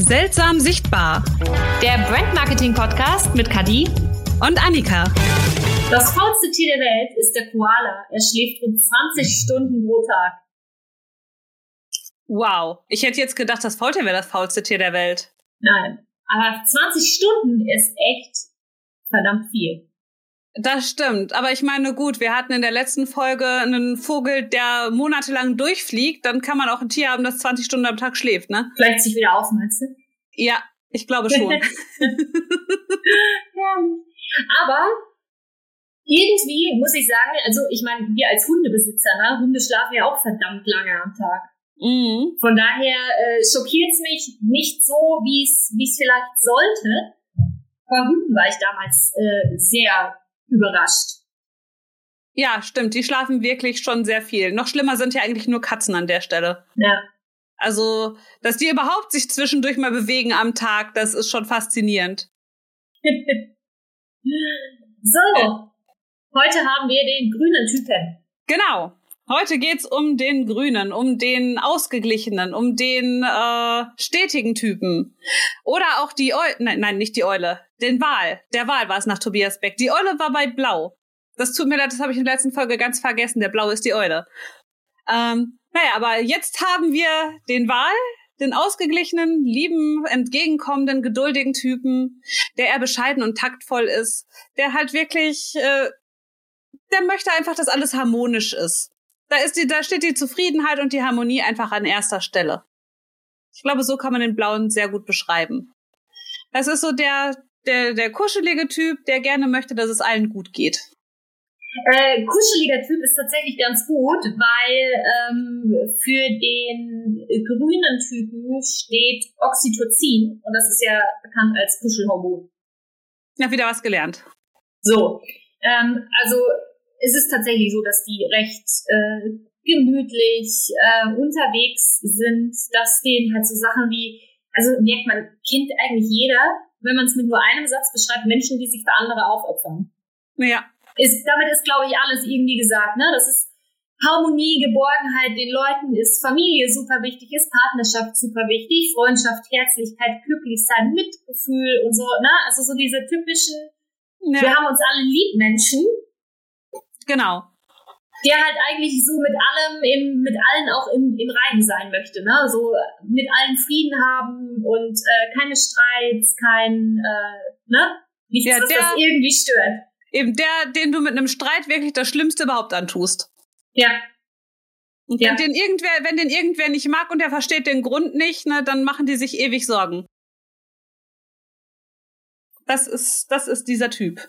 Seltsam sichtbar. Der Brand Marketing Podcast mit Kadi und Annika. Das faulste Tier der Welt ist der Koala. Er schläft rund 20 Stunden pro Tag. Wow. Ich hätte jetzt gedacht, das Faultier wäre das faulste Tier der Welt. Nein. Aber 20 Stunden ist echt verdammt viel. Das stimmt. Aber ich meine, gut, wir hatten in der letzten Folge einen Vogel, der monatelang durchfliegt. Dann kann man auch ein Tier haben, das 20 Stunden am Tag schläft, ne? Vielleicht sich wieder auf, meinst du? Ja, ich glaube schon. ja. Aber irgendwie muss ich sagen, also ich meine, wir als Hundebesitzer, ne, Hunde schlafen ja auch verdammt lange am Tag. Mhm. Von daher äh, schockiert es mich nicht so, wie es wie es vielleicht sollte. Bei Hunden war ich damals äh, sehr überrascht. Ja, stimmt. Die schlafen wirklich schon sehr viel. Noch schlimmer sind ja eigentlich nur Katzen an der Stelle. Ja. Also, dass die überhaupt sich zwischendurch mal bewegen am Tag, das ist schon faszinierend. so, heute haben wir den grünen Typen. Genau. Heute geht's um den grünen, um den ausgeglichenen, um den äh, stetigen Typen. Oder auch die Eule, nein, nein, nicht die Eule, den Wal. Der Wal war es nach Tobias Beck. Die Eule war bei Blau. Das tut mir leid, das habe ich in der letzten Folge ganz vergessen. Der Blau ist die Eule. Ähm, naja, aber jetzt haben wir den Wal, den ausgeglichenen, lieben, entgegenkommenden, geduldigen Typen, der eher bescheiden und taktvoll ist, der halt wirklich, äh, der möchte einfach, dass alles harmonisch ist. Da ist die, da steht die Zufriedenheit und die Harmonie einfach an erster Stelle. Ich glaube, so kann man den Blauen sehr gut beschreiben. Das ist so der, der, der kuschelige Typ, der gerne möchte, dass es allen gut geht. Äh, kuscheliger Typ ist tatsächlich ganz gut, weil ähm, für den grünen Typen steht Oxytocin und das ist ja bekannt als Kuschelhormon. Ja, wieder was gelernt. So, ähm, also es ist tatsächlich so, dass die recht äh, gemütlich äh, unterwegs sind, dass denen halt so Sachen wie, also merkt man, kennt eigentlich jeder, wenn man es mit nur einem Satz beschreibt, Menschen, die sich für andere aufopfern. Ja. Ist, damit ist, glaube ich, alles irgendwie gesagt, ne? Das ist Harmonie, Geborgenheit den Leuten ist Familie super wichtig, ist Partnerschaft super wichtig, Freundschaft, Herzlichkeit, glücklich sein, Mitgefühl und so, ne? Also so diese typischen, ja. wir haben uns alle lieb Menschen, Genau. Der halt eigentlich so mit allem, im, mit allen auch im, im Reinen sein möchte, ne? So mit allen Frieden haben und äh, keine Streits, kein, äh, ne? Nichts, ja, was das irgendwie stört. Eben der, den du mit einem Streit wirklich das Schlimmste überhaupt antust. Ja. Und ja. wenn den irgendwer, wenn den irgendwer nicht mag und der versteht den Grund nicht, ne, dann machen die sich ewig Sorgen. Das ist, das ist dieser Typ.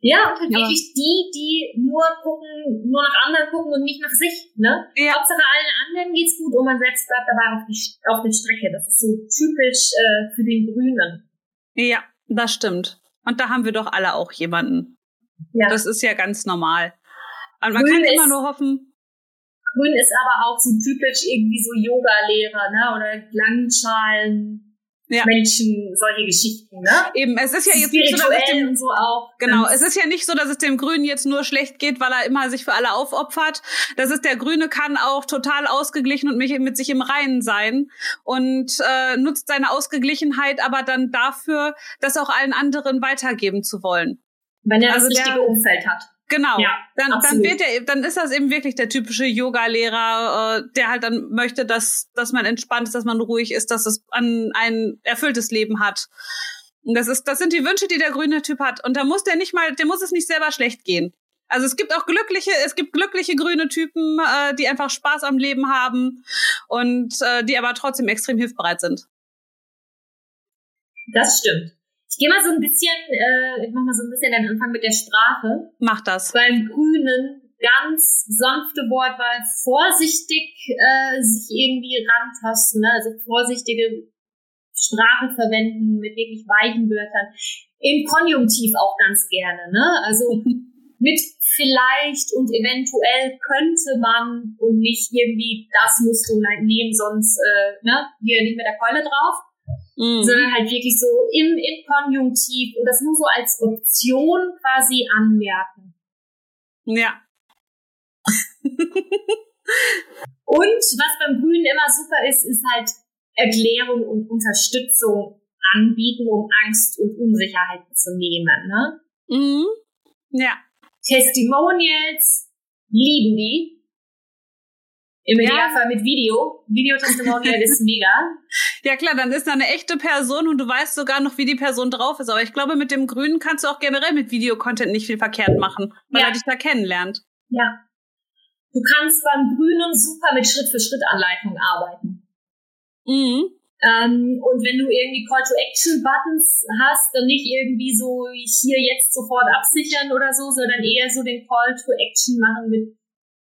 Ja, und halt ja. wirklich die, die nur gucken, nur nach anderen gucken und nicht nach sich, ne? Ja. Hauptsache allen anderen geht's gut und man selbst bleibt dabei auf, die, auf der Strecke. Das ist so typisch äh, für den Grünen. Ja, das stimmt. Und da haben wir doch alle auch jemanden. Ja. Das ist ja ganz normal. Und man Grün kann immer nur hoffen. Grün ist aber auch so typisch irgendwie so Yoga-Lehrer, ne? Oder Langschalen, ja. Menschen solche Geschichten, ne? Eben, es ist ja jetzt nicht so, dass es dem, so auch. Genau, es ist ja nicht so, dass es dem Grünen jetzt nur schlecht geht, weil er immer sich für alle aufopfert. Das ist der Grüne kann auch total ausgeglichen und mit sich im Reinen sein und äh, nutzt seine Ausgeglichenheit aber dann dafür, das auch allen anderen weitergeben zu wollen. Wenn er also das richtige der, Umfeld hat. Genau. Ja, dann, dann wird er, dann ist das eben wirklich der typische Yoga-Lehrer, äh, der halt dann möchte, dass, dass man entspannt ist, dass man ruhig ist, dass es an ein erfülltes Leben hat. Und das ist, das sind die Wünsche, die der grüne Typ hat. Und da muss der nicht mal, der muss es nicht selber schlecht gehen. Also es gibt auch glückliche, es gibt glückliche grüne Typen, äh, die einfach Spaß am Leben haben und äh, die aber trotzdem extrem hilfbereit sind. Das stimmt. Ich gehe mal so ein bisschen, äh, ich mach mal so ein bisschen den Anfang mit der Sprache. Mach das. Beim Grünen ganz sanfte Wortwahl, vorsichtig äh, sich irgendwie rantasten, ne? also vorsichtige Sprache verwenden mit wirklich weichen Wörtern. Im Konjunktiv auch ganz gerne, ne? Also mit vielleicht und eventuell könnte man und nicht irgendwie das musst du nehmen, sonst äh, ne, hier nicht mit der Keule drauf mhm. sondern halt wirklich so im, im Konjunktiv und das nur so als Option quasi anmerken. Ja. und was beim Grünen immer super ist, ist halt Erklärung und Unterstützung anbieten, um Angst und Unsicherheiten zu nehmen. Ne? Mhm. Ja. Testimonials lieben die. Im Ja. Idealfall mit Video. Videotestimonial ist mega. Ja klar, dann ist da eine echte Person und du weißt sogar noch, wie die Person drauf ist. Aber ich glaube, mit dem Grünen kannst du auch generell mit Videocontent nicht viel verkehrt machen, weil Ja. er dich da kennenlernt. Ja. Du kannst beim Grünen super mit Schritt-für-Schritt-Anleitung arbeiten. Mhm. Ähm, und wenn du irgendwie Call-to-Action-Buttons hast, dann nicht irgendwie so hier jetzt sofort absichern oder so, sondern eher so den Call-to-Action machen mit,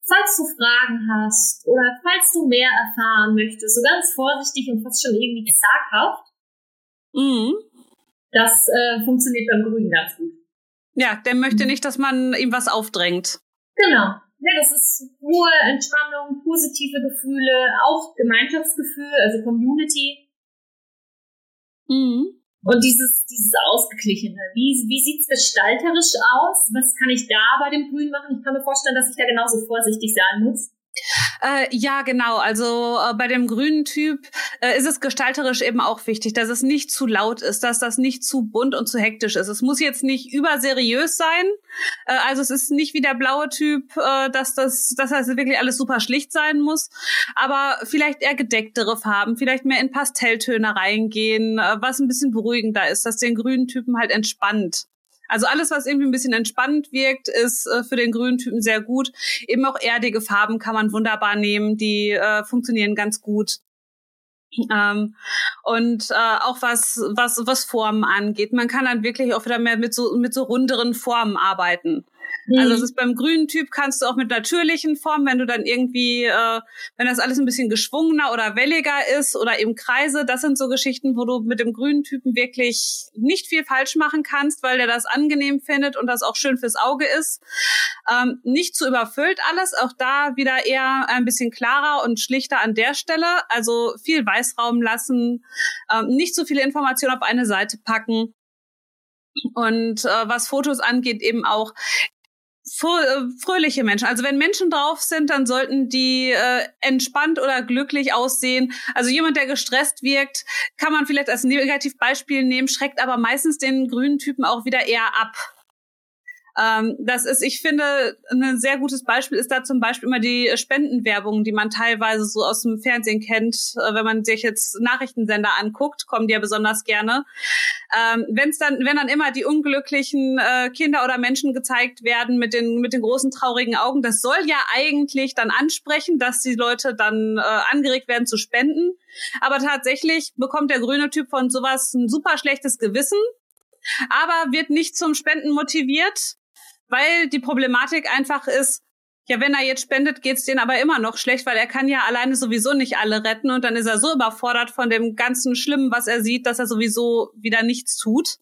falls du Fragen hast oder falls du mehr erfahren möchtest, so ganz vorsichtig und fast schon irgendwie zaghaft. Mhm. Das äh, funktioniert beim Grünen ganz gut. Ja, der möchte nicht, dass man ihm was aufdrängt. Genau. Ja, das ist Ruhe, Entspannung, positive Gefühle, auch Gemeinschaftsgefühl, also Community. Mhm. Und dieses, dieses Ausgeglichene. Wie, wie sieht's gestalterisch aus? Was kann ich da bei dem Grün machen? Ich kann mir vorstellen, dass ich da genauso vorsichtig sein muss. Äh, ja, genau. Also äh, bei dem grünen Typ äh, ist es gestalterisch eben auch wichtig, dass es nicht zu laut ist, dass das nicht zu bunt und zu hektisch ist. Es muss jetzt nicht überseriös sein. Äh, also es ist nicht wie der blaue Typ, äh, dass das, dass das wirklich alles super schlicht sein muss. Aber vielleicht eher gedecktere Farben, vielleicht mehr in Pastelltöne reingehen, äh, was ein bisschen beruhigender ist, dass den grünen Typen halt entspannt. Also alles, was irgendwie ein bisschen entspannt wirkt, ist äh, für den grünen Typen sehr gut. Eben auch erdige Farben kann man wunderbar nehmen, die äh, funktionieren ganz gut. Ähm, und äh, auch was, was, was Formen angeht. Man kann dann wirklich auch wieder mehr mit so, mit so runderen Formen arbeiten. Also es ist beim grünen Typ kannst du auch mit natürlichen Formen, wenn du dann irgendwie, äh, wenn das alles ein bisschen geschwungener oder welliger ist oder eben Kreise, das sind so Geschichten, wo du mit dem grünen Typen wirklich nicht viel falsch machen kannst, weil der das angenehm findet und das auch schön fürs Auge ist. Ähm, nicht zu überfüllt alles, auch da wieder eher ein bisschen klarer und schlichter an der Stelle. Also viel Weißraum lassen, ähm, nicht zu viele Informationen auf eine Seite packen. Und äh, was Fotos angeht, eben auch fröhliche Menschen. Also wenn Menschen drauf sind, dann sollten die äh, entspannt oder glücklich aussehen. Also jemand, der gestresst wirkt, kann man vielleicht als Negativbeispiel nehmen, schreckt aber meistens den grünen Typen auch wieder eher ab. Ähm, das ist, ich finde, ein sehr gutes Beispiel ist da zum Beispiel immer die Spendenwerbung, die man teilweise so aus dem Fernsehen kennt. Äh, wenn man sich jetzt Nachrichtensender anguckt, kommen die ja besonders gerne. Ähm, wenn's dann, wenn dann immer die unglücklichen äh, Kinder oder Menschen gezeigt werden mit den mit den großen traurigen Augen, das soll ja eigentlich dann ansprechen, dass die Leute dann äh, angeregt werden zu spenden. Aber tatsächlich bekommt der grüne Typ von sowas ein super schlechtes Gewissen, aber wird nicht zum Spenden motiviert, weil die Problematik einfach ist, ja, wenn er jetzt spendet, geht's denen aber immer noch schlecht, weil er kann ja alleine sowieso nicht alle retten und dann ist er so überfordert von dem ganzen Schlimmen, was er sieht, dass er sowieso wieder nichts tut.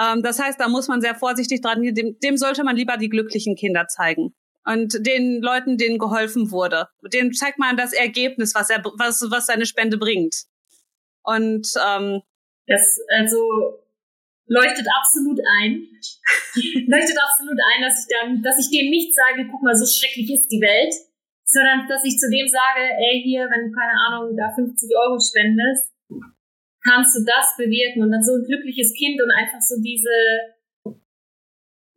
Ähm, das heißt, da muss man sehr vorsichtig dran. Dem, dem sollte man lieber die glücklichen Kinder zeigen. Und den Leuten, denen geholfen wurde. Denen zeigt man das Ergebnis, was er, was, was seine Spende bringt. Und ähm, Das also leuchtet absolut ein. leuchtet absolut ein, dass ich dann, dass ich dem nicht sage, guck mal, so schrecklich ist die Welt, sondern dass ich zu dem sage, ey, hier, wenn du, keine Ahnung, da 50 Euro spendest, kannst du das bewirken und dann so ein glückliches Kind und einfach so diese,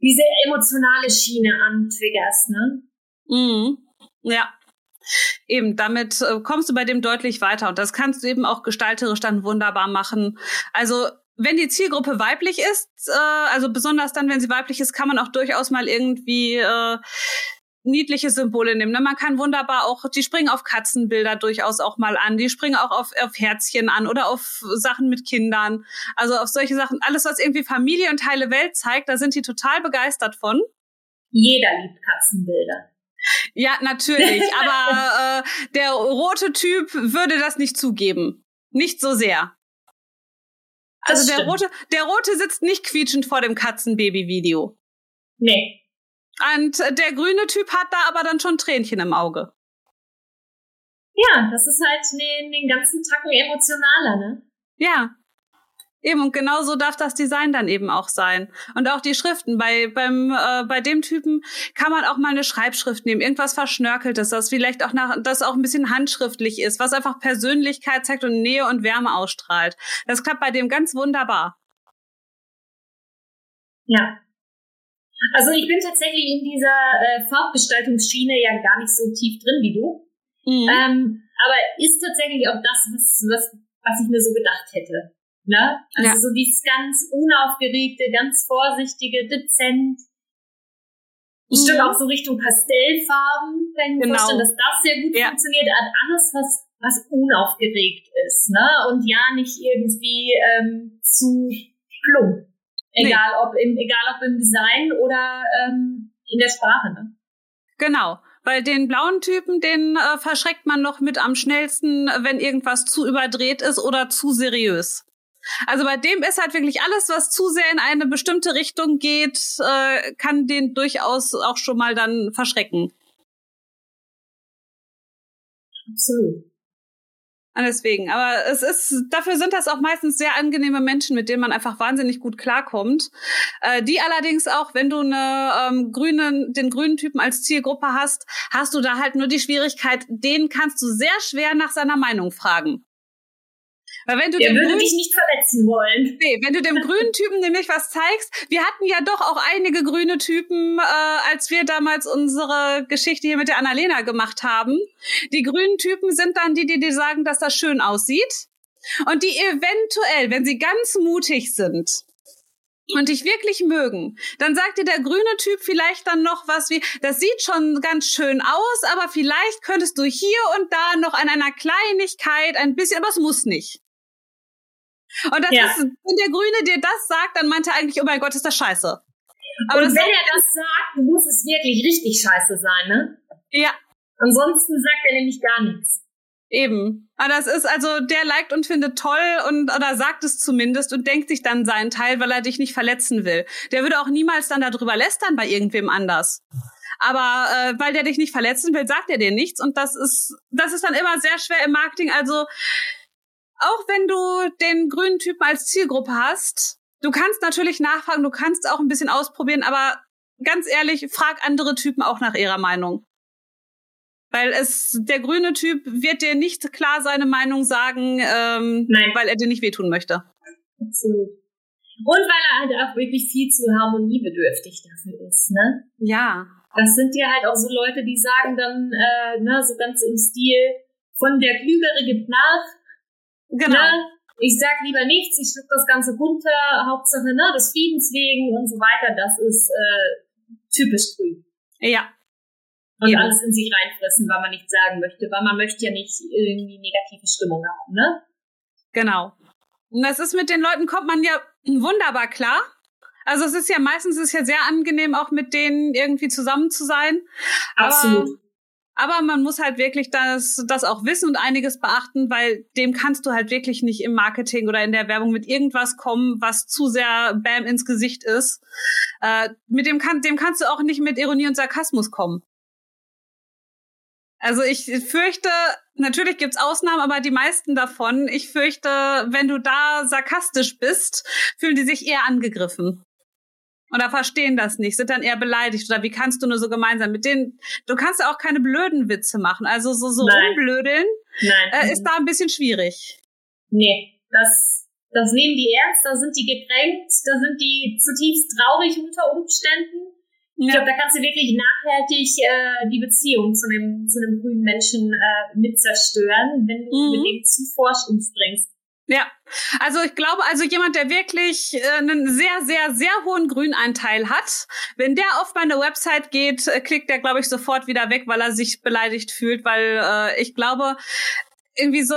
diese emotionale Schiene antriggerst, ne? Mhm. Ja. Eben, damit äh, kommst du bei dem deutlich weiter. Und das kannst du eben auch gestalterisch dann wunderbar machen. Also, wenn die Zielgruppe weiblich ist, äh, also besonders dann, wenn sie weiblich ist, kann man auch durchaus mal irgendwie äh, niedliche Symbole nehmen. Ne? Man kann wunderbar auch, die springen auf Katzenbilder durchaus auch mal an, die springen auch auf, auf Herzchen an oder auf Sachen mit Kindern. Also auf solche Sachen, alles, was irgendwie Familie und heile Welt zeigt, da sind die total begeistert von. Jeder liebt Katzenbilder. Ja, natürlich. aber äh, der rote Typ würde das nicht zugeben. Nicht so sehr. Also der stimmt. rote, der rote sitzt nicht quietschend vor dem Katzenbaby-Video. Nee. Und äh, der grüne Typ hat da aber dann schon Tränchen im Auge. Ja, das ist halt den, den ganzen Tacken emotionaler, ne? Ja. Eben, und genau so darf das Design dann eben auch sein. Und auch die Schriften. Bei, beim, äh, bei dem Typen kann man auch mal eine Schreibschrift nehmen, irgendwas Verschnörkeltes, das vielleicht auch nach, das auch ein bisschen handschriftlich ist, was einfach Persönlichkeit zeigt und Nähe und Wärme ausstrahlt. Das klappt bei dem ganz wunderbar. Ja. Also ich bin tatsächlich in dieser äh, Farbgestaltungsschiene ja gar nicht so tief drin wie du. Mhm. Ähm, aber ist tatsächlich auch das, was, was, was ich mir so gedacht hätte. Ne? Also ja. so dieses ganz unaufgeregte, ganz vorsichtige, dezent. Ich mhm. auch so Richtung Pastellfarben, kann ich mir genau. vorstellen, dass das sehr gut ja. funktioniert. Alles, was, was unaufgeregt ist, ne? Und ja, nicht irgendwie ähm, zu plump. Egal nee. ob im, egal ob im Design oder ähm, in der Sprache, ne? Genau. Weil den blauen Typen, den äh, verschreckt man noch mit am schnellsten, wenn irgendwas zu überdreht ist oder zu seriös. Also bei dem ist halt wirklich alles, was zu sehr in eine bestimmte Richtung geht, äh, kann den durchaus auch schon mal dann verschrecken. Absolut. Und deswegen, aber es ist, dafür sind das auch meistens sehr angenehme Menschen, mit denen man einfach wahnsinnig gut klarkommt. Äh, die allerdings auch, wenn du eine ähm, grünen, den grünen Typen als Zielgruppe hast, hast du da halt nur die Schwierigkeit, den kannst du sehr schwer nach seiner Meinung fragen. Weil wenn du Der dem würde grünen, dich nicht verletzen wollen. Nee, wenn du dem grünen Typen nämlich was zeigst, wir hatten ja doch auch einige grüne Typen, äh, als wir damals unsere Geschichte hier mit der Annalena gemacht haben. Die grünen Typen sind dann die, die dir sagen, dass das schön aussieht. Und die eventuell, wenn sie ganz mutig sind, und dich wirklich mögen, dann sagt dir der grüne Typ vielleicht dann noch was wie, das sieht schon ganz schön aus, aber vielleicht könntest du hier und da noch an einer Kleinigkeit ein bisschen, aber es muss nicht. Und das ja. ist, wenn der Grüne dir das sagt, dann meint er eigentlich, oh mein Gott, ist das scheiße. Aber und wenn er das sagt, muss es wirklich richtig scheiße sein, ne? Ja. Ansonsten sagt er nämlich gar nichts. Eben. Aber das ist also, der liked und findet toll und oder sagt es zumindest und denkt sich dann seinen Teil, weil er dich nicht verletzen will. Der würde auch niemals dann darüber lästern bei irgendwem anders. Aber äh, weil der dich nicht verletzen will, sagt er dir nichts und das ist das ist dann immer sehr schwer im Marketing. Also auch wenn du den grünen Typen als Zielgruppe hast, du kannst natürlich nachfragen, du kannst auch ein bisschen ausprobieren, aber ganz ehrlich, frag andere Typen auch nach ihrer Meinung. Weil es, der grüne Typ wird dir nicht klar seine Meinung sagen, ähm, Nein. weil er dir nicht wehtun möchte. Absolut. Und weil er halt auch wirklich viel zu harmoniebedürftig dafür ist, ne? Ja. Das sind ja halt auch so Leute, die sagen dann, äh, ne, so ganz im Stil, von der Klügere gibt nach, Genau. Ne? Ich sag lieber nichts, ich schluck das Ganze runter, Hauptsache ne, des Friedens wegen und so weiter. Das ist äh, typisch grün. Ja. Und Eben. alles in sich reinfressen, weil man nichts sagen möchte, weil man möchte ja nicht irgendwie negative Stimmung haben, ne? Genau. Und das ist mit den Leuten kommt man ja wunderbar klar. Also es ist ja meistens ist ja sehr angenehm, auch mit denen irgendwie zusammen zu sein. Absolut. Aber aber man muss halt wirklich das, das auch wissen und einiges beachten, weil dem kannst du halt wirklich nicht im Marketing oder in der Werbung mit irgendwas kommen, was zu sehr Bam ins Gesicht ist. Äh, mit dem, kann, dem kannst du auch nicht mit Ironie und Sarkasmus kommen. Also ich fürchte, natürlich gibt's Ausnahmen, aber die meisten davon, ich fürchte, wenn du da sarkastisch bist, fühlen die sich eher angegriffen oder verstehen das nicht, sind dann eher beleidigt oder wie kannst du nur so gemeinsam mit denen, du kannst ja auch keine blöden Witze machen, also so, so Nein. rumblödeln Nein. Äh, ist da ein bisschen schwierig. Nee, das, das nehmen die ernst, da sind die gekränkt, da sind die zutiefst traurig unter Umständen. Ja. Ich glaube, da kannst du wirklich nachhaltig äh, die Beziehung zu einem, zu einem grünen Menschen äh, mit zerstören, wenn du mhm. mit dem zu forsch umspringst. Ja, also ich glaube, also jemand, der wirklich äh, einen sehr, sehr, sehr hohen Grünanteil hat, wenn der auf meine Website geht, äh, klickt der, glaube ich, sofort wieder weg, weil er sich beleidigt fühlt, weil äh, ich glaube, irgendwie so,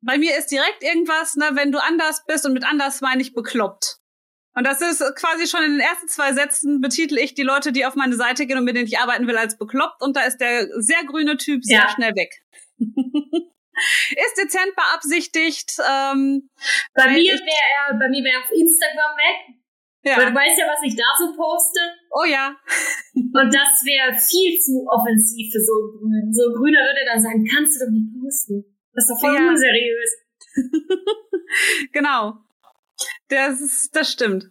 bei mir ist direkt irgendwas, ne, wenn du anders bist und mit anders meine ich bekloppt. Und das ist quasi schon in den ersten zwei Sätzen betitel ich die Leute, die auf meine Seite gehen und mit denen ich arbeiten will, als bekloppt. Und da ist der sehr grüne Typ sehr ja. schnell weg. ist dezent beabsichtigt. Ähm, bei mir wäre er, bei mir wäre auf Instagram weg. Ja. Weil du weißt ja, was ich da so poste. Oh ja. Und das wäre viel zu offensiv für so Grün. So ein Grüner würde dann sagen, kannst du doch nicht posten. Das ist doch voll ja. unseriös. genau. Das, ist, das stimmt.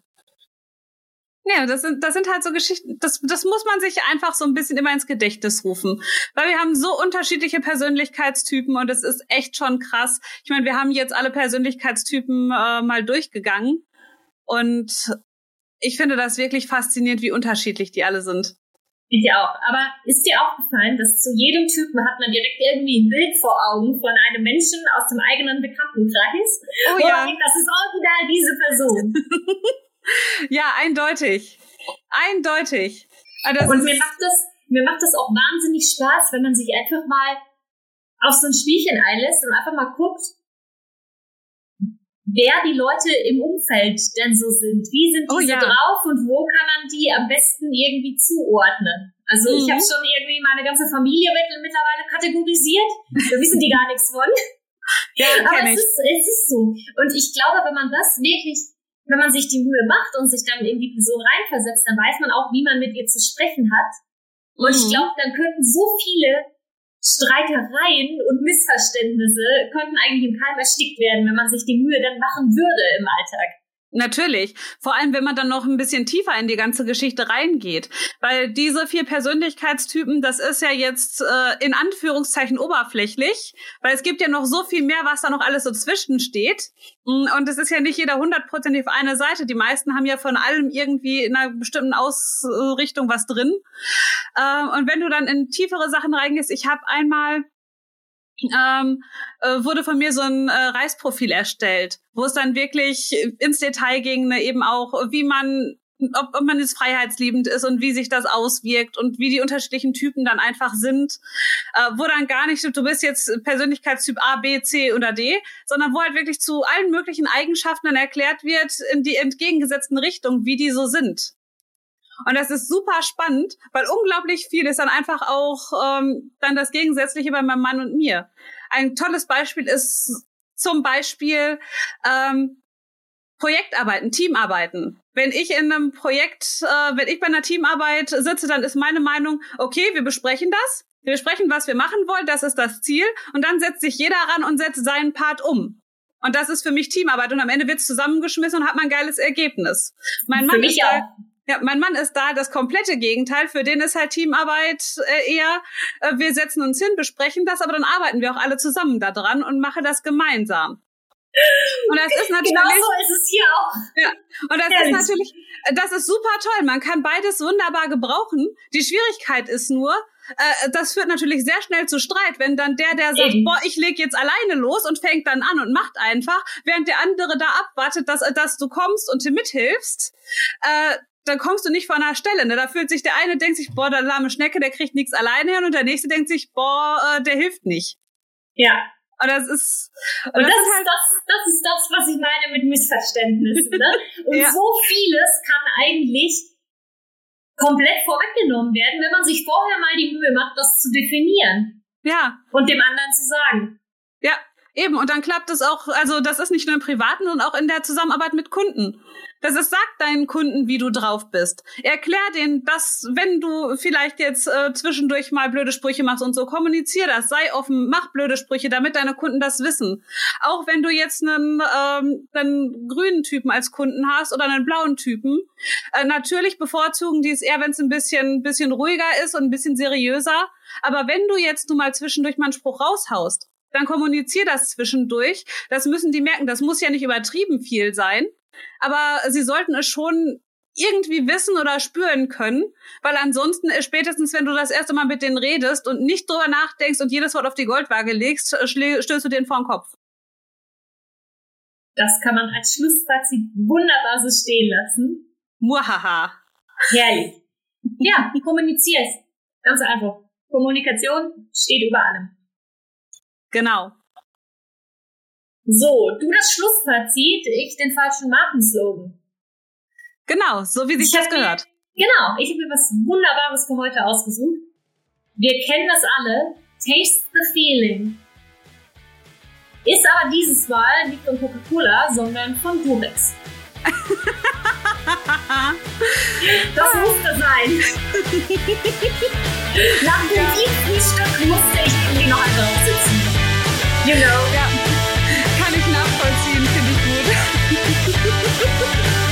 Ja, das sind, das sind halt so Geschichten, das, das muss man sich einfach so ein bisschen immer ins Gedächtnis rufen. Weil wir haben so unterschiedliche Persönlichkeitstypen und es ist echt schon krass. Ich meine, wir haben jetzt alle Persönlichkeitstypen äh, mal durchgegangen. Und ich finde das wirklich faszinierend, wie unterschiedlich die alle sind. Ich auch. Aber ist dir aufgefallen, dass zu jedem Typen hat man direkt irgendwie ein Bild vor Augen von einem Menschen aus dem eigenen Bekanntenkreis? Oh ja. Und das ist original diese Person. ja, eindeutig. Eindeutig. Das Und mir macht das, mir macht das auch wahnsinnig Spaß, wenn man sich einfach mal auf so ein Spielchen einlässt und einfach mal guckt, wer die Leute im Umfeld denn so sind. Wie sind die oh, so ja. drauf und wo kann man die am besten irgendwie zuordnen? Also mhm. ich habe schon irgendwie meine ganze Familie mittlerweile kategorisiert. Da wissen die gar nichts von. Ja, Aber es ist, es ist so. Und ich glaube, wenn man das wirklich, wenn man sich die Mühe macht und sich dann in die Person reinversetzt, dann weiß man auch, wie man mit ihr zu sprechen hat. Und mhm. ich glaube, dann könnten so viele Streitereien und Missverständnisse könnten eigentlich im Keim erstickt werden, wenn man sich die Mühe dann machen würde im Alltag. Natürlich. Vor allem, wenn man dann noch ein bisschen tiefer in die ganze Geschichte reingeht. Weil diese vier Persönlichkeitstypen, das ist ja jetzt äh, in Anführungszeichen oberflächlich, weil es gibt ja noch so viel mehr, was da noch alles so zwischensteht. Mm, und es ist ja nicht jeder hundertprozentig auf eine Seite. Die meisten haben ja von allem irgendwie in einer bestimmten Ausrichtung was drin. Äh, und wenn du dann in tiefere Sachen reingehst, ich habe einmal ähm, äh, wurde von mir so ein äh, Reisprofil erstellt, wo es dann wirklich ins Detail ging, ne, eben auch, wie man ob, ob man jetzt freiheitsliebend ist und wie sich das auswirkt und wie die unterschiedlichen Typen dann einfach sind, äh, wo dann gar nicht, du bist jetzt Persönlichkeitstyp A, B, C oder D, sondern wo halt wirklich zu allen möglichen Eigenschaften dann erklärt wird in die entgegengesetzten Richtungen, wie die so sind. Und das ist super spannend, weil unglaublich viel ist dann einfach auch ähm, dann das Gegensätzliche bei meinem Mann und mir. Ein tolles Beispiel ist zum Beispiel ähm, Projektarbeiten, Teamarbeiten. Wenn ich in einem Projekt, äh, wenn ich bei einer Teamarbeit sitze, dann ist meine Meinung, okay, wir besprechen das. Wir besprechen, was wir machen wollen, das ist das Ziel. Und dann setzt sich jeder ran und setzt seinen Part um. Und das ist für mich Teamarbeit. Und am Ende wird's zusammengeschmissen und hat man ein geiles Ergebnis. Mein Mann ist auch. Ja, mein Mann ist da das komplette Gegenteil. Für den ist halt Teamarbeit äh, eher, äh, wir setzen uns hin, besprechen das, aber dann arbeiten wir auch alle zusammen da dran und machen das gemeinsam. Und das ist natürlich. Genau so ist es hier auch. Ja. Und das Ehrlich. ist natürlich, das ist super toll. Man kann beides wunderbar gebrauchen. Die Schwierigkeit ist nur, äh, das führt natürlich sehr schnell zu Streit, wenn dann der, der sagt, Eben. boah, ich leg jetzt alleine los und fängt dann an und macht einfach, während der andere da abwartet, dass, dass du kommst und dir mithilfst. Äh, dann kommst du nicht von einer Stelle. Ne? Da fühlt sich der eine, denkt sich, boah, der lahme Schnecke, der kriegt nichts alleine hin und der nächste denkt sich, boah, äh, der hilft nicht. Ja. Und das ist, und, und das, das, ist halt das, das ist das, was ich meine mit Missverständnissen. Ne? Und ja. so vieles kann eigentlich komplett vorweggenommen werden, wenn man sich vorher mal die Mühe macht, das zu definieren. Ja. Und dem anderen zu sagen. Ja, eben. Und dann klappt es auch, also das ist nicht nur im Privaten, sondern auch in der Zusammenarbeit mit Kunden. Das ist, sag deinen Kunden, wie du drauf bist. Erklär denen, dass, wenn du vielleicht jetzt äh, zwischendurch mal blöde Sprüche machst und so, kommunizier das, sei offen, mach blöde Sprüche, damit deine Kunden das wissen. Auch wenn du jetzt einen, ähm, einen grünen Typen als Kunden hast oder einen blauen Typen, äh, natürlich bevorzugen die es eher, wenn es ein bisschen, bisschen ruhiger ist und ein bisschen seriöser. Aber wenn du jetzt nun mal zwischendurch mal einen Spruch raushaust, dann kommunizier das zwischendurch. Das müssen die merken. Das muss ja nicht übertrieben viel sein aber sie sollten es schon irgendwie wissen oder spüren können, weil ansonsten spätestens, wenn du das erste Mal mit denen redest und nicht drüber nachdenkst und jedes Wort auf die Goldwaage legst, stößt du den vor den Kopf. Das kann man als Schlussfazit wunderbar so stehen lassen. Muhaha. Herrlich. Ja, kommunizier's. Ganz einfach. Kommunikation steht über allem. Genau. So, du das Schlussfazit, ich den falschen Markenslogan. Genau, so wie sich ich das gehört. Mir, genau, ich habe mir was Wunderbares für heute ausgesucht. Wir kennen das alle. Taste the feeling. Ist aber dieses Mal nicht von Coca-Cola, sondern von Durex. das musste sein. Nach dem ja. Stück musste ich irgendwie noch einmal sitzen. Woo!